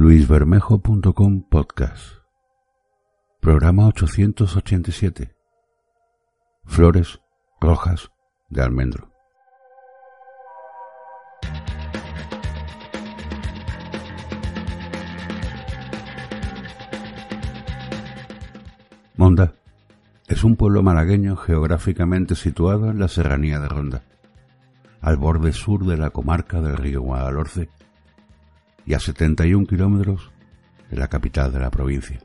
luisbermejo.com podcast. Programa 887. Flores rojas de almendro. Monda es un pueblo malagueño geográficamente situado en la serranía de Ronda, al borde sur de la comarca del río Guadalhorce y a 71 kilómetros de la capital de la provincia.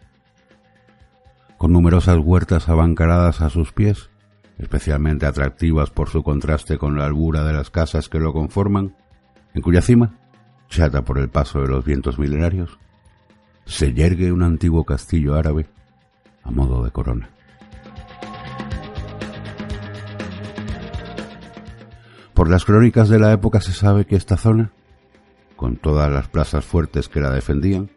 Con numerosas huertas abancaradas a sus pies, especialmente atractivas por su contraste con la albura de las casas que lo conforman, en cuya cima, chata por el paso de los vientos milenarios, se yergue un antiguo castillo árabe a modo de corona. Por las crónicas de la época se sabe que esta zona con todas las plazas fuertes que la defendían,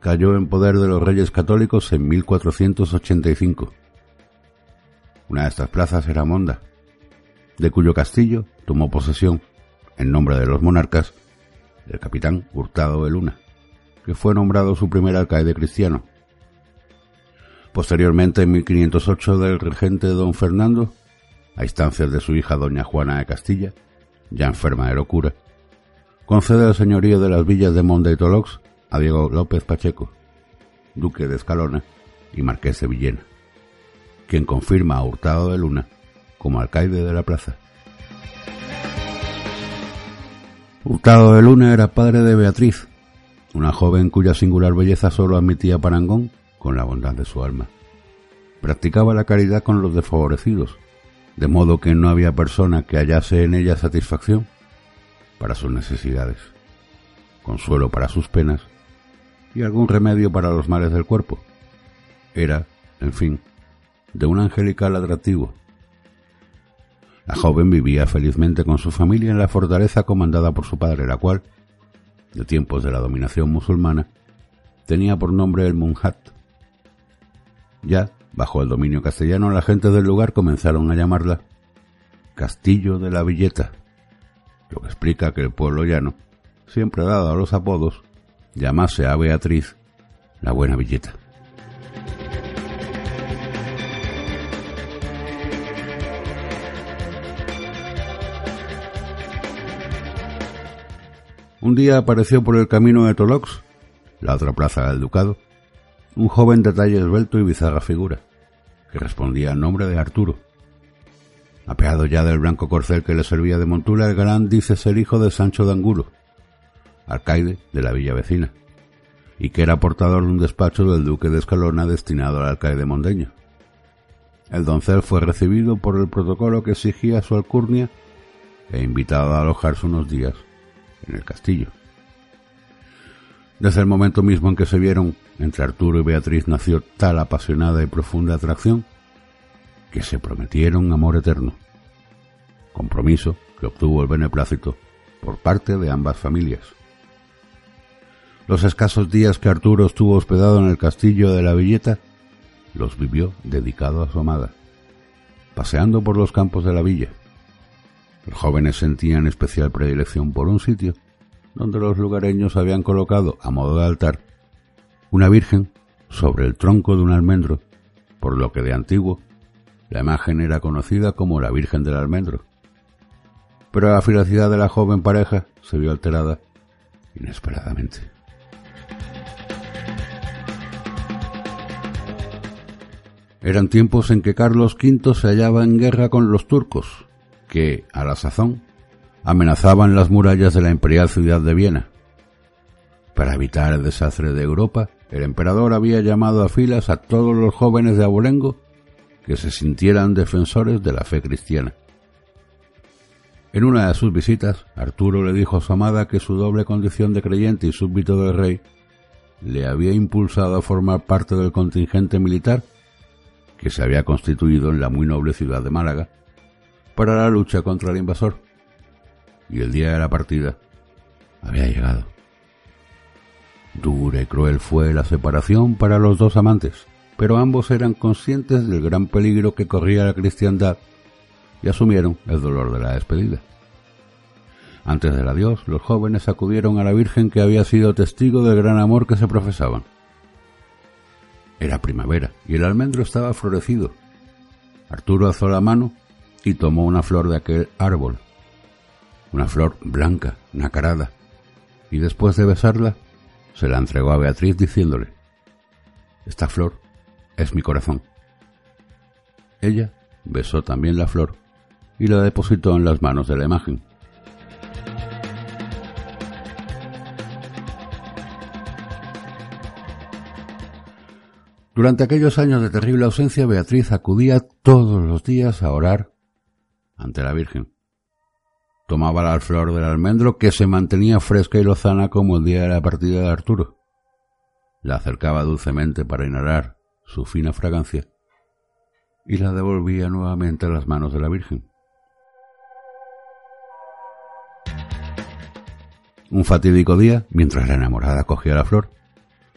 cayó en poder de los reyes católicos en 1485. Una de estas plazas era Monda, de cuyo castillo tomó posesión, en nombre de los monarcas, el capitán Hurtado de Luna, que fue nombrado su primer alcaide cristiano. Posteriormente, en 1508, del regente don Fernando, a instancias de su hija doña Juana de Castilla, ya enferma de locura, concede el señorío de las villas de Monda y Tolox a Diego López Pacheco, duque de Escalona y marqués de Villena, quien confirma a Hurtado de Luna como alcaide de la plaza. Hurtado de Luna era padre de Beatriz, una joven cuya singular belleza solo admitía parangón con la bondad de su alma. Practicaba la caridad con los desfavorecidos, de modo que no había persona que hallase en ella satisfacción para sus necesidades, consuelo para sus penas y algún remedio para los males del cuerpo. Era, en fin, de un angelical atractivo. La joven vivía felizmente con su familia en la fortaleza comandada por su padre, la cual, de tiempos de la dominación musulmana, tenía por nombre el Munhat. Ya, bajo el dominio castellano, la gente del lugar comenzaron a llamarla Castillo de la Villeta lo que explica que el pueblo llano, siempre dado a los apodos, llamase a Beatriz la buena villeta. Un día apareció por el camino de Tolox, la otra plaza del ducado, un joven de talle esbelto y bizarra figura, que respondía al nombre de Arturo Apeado ya del blanco corcel que le servía de montura, el galán dice ser hijo de Sancho de Angulo, alcaide de la villa vecina, y que era portador de un despacho del duque de Escalona destinado al alcaide mondeño. El doncel fue recibido por el protocolo que exigía su alcurnia e invitado a alojarse unos días en el castillo. Desde el momento mismo en que se vieron, entre Arturo y Beatriz nació tal apasionada y profunda atracción que se prometieron amor eterno, compromiso que obtuvo el beneplácito por parte de ambas familias. Los escasos días que Arturo estuvo hospedado en el castillo de la Villeta los vivió dedicado a su amada, paseando por los campos de la villa. Los jóvenes sentían especial predilección por un sitio donde los lugareños habían colocado, a modo de altar, una virgen sobre el tronco de un almendro, por lo que de antiguo la imagen era conocida como la Virgen del Almendro. Pero la felicidad de la joven pareja se vio alterada inesperadamente. Eran tiempos en que Carlos V se hallaba en guerra con los turcos, que, a la sazón, amenazaban las murallas de la imperial ciudad de Viena. Para evitar el desastre de Europa, el emperador había llamado a filas a todos los jóvenes de Abolengo que se sintieran defensores de la fe cristiana. En una de sus visitas, Arturo le dijo a su amada que su doble condición de creyente y súbdito del rey le había impulsado a formar parte del contingente militar que se había constituido en la muy noble ciudad de Málaga para la lucha contra el invasor. Y el día de la partida había llegado. Dura y cruel fue la separación para los dos amantes pero ambos eran conscientes del gran peligro que corría la cristiandad y asumieron el dolor de la despedida. Antes del adiós, los jóvenes acudieron a la Virgen que había sido testigo del gran amor que se profesaban. Era primavera y el almendro estaba florecido. Arturo alzó la mano y tomó una flor de aquel árbol, una flor blanca, nacarada, y después de besarla, se la entregó a Beatriz diciéndole, Esta flor es mi corazón. Ella besó también la flor y la depositó en las manos de la imagen. Durante aquellos años de terrible ausencia, Beatriz acudía todos los días a orar ante la Virgen. Tomaba la flor del almendro que se mantenía fresca y lozana como el día de la partida de Arturo. La acercaba dulcemente para inhalar su fina fragancia y la devolvía nuevamente a las manos de la Virgen. Un fatídico día, mientras la enamorada cogía la flor,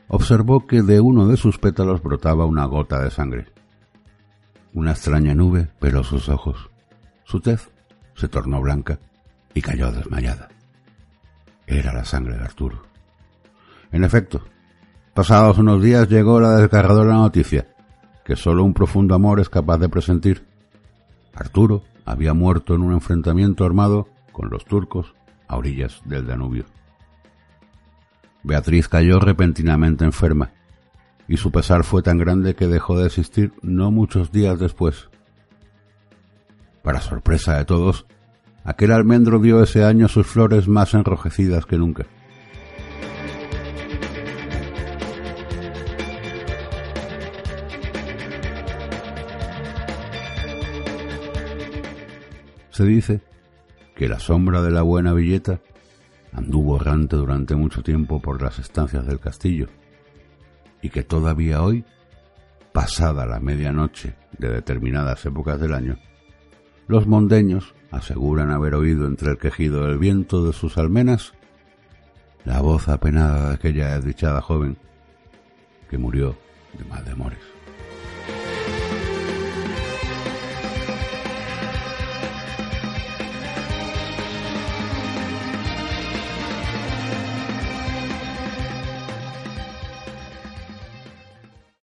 observó que de uno de sus pétalos brotaba una gota de sangre. Una extraña nube peló sus ojos. Su tez se tornó blanca y cayó desmayada. Era la sangre de Arturo. En efecto, pasados unos días llegó la desgarradora noticia que sólo un profundo amor es capaz de presentir. Arturo había muerto en un enfrentamiento armado con los turcos a orillas del Danubio. Beatriz cayó repentinamente enferma, y su pesar fue tan grande que dejó de existir no muchos días después. Para sorpresa de todos, aquel almendro dio ese año sus flores más enrojecidas que nunca. Se dice que la sombra de la buena Villeta anduvo errante durante mucho tiempo por las estancias del castillo, y que todavía hoy, pasada la medianoche de determinadas épocas del año, los mondeños aseguran haber oído entre el quejido del viento de sus almenas la voz apenada de aquella desdichada joven que murió de mal de amores.